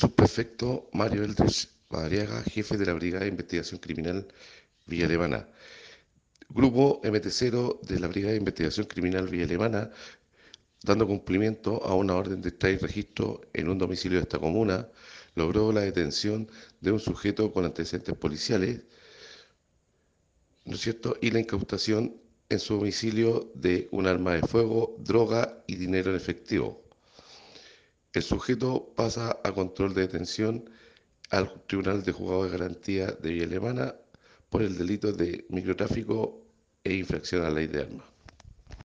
Subprefecto Mario Eldrich Madariaga, jefe de la Brigada de Investigación Criminal Villa Alemana. Grupo MT0 de la Brigada de Investigación Criminal Villa Alemana, dando cumplimiento a una orden de extraer registro en un domicilio de esta comuna, logró la detención de un sujeto con antecedentes policiales, ¿no es cierto?, y la incautación en su domicilio de un arma de fuego, droga y dinero en efectivo. El sujeto pasa a control de detención al Tribunal de Juzgado de Garantía de Villa Alemana por el delito de microtráfico e infracción a la ley de armas.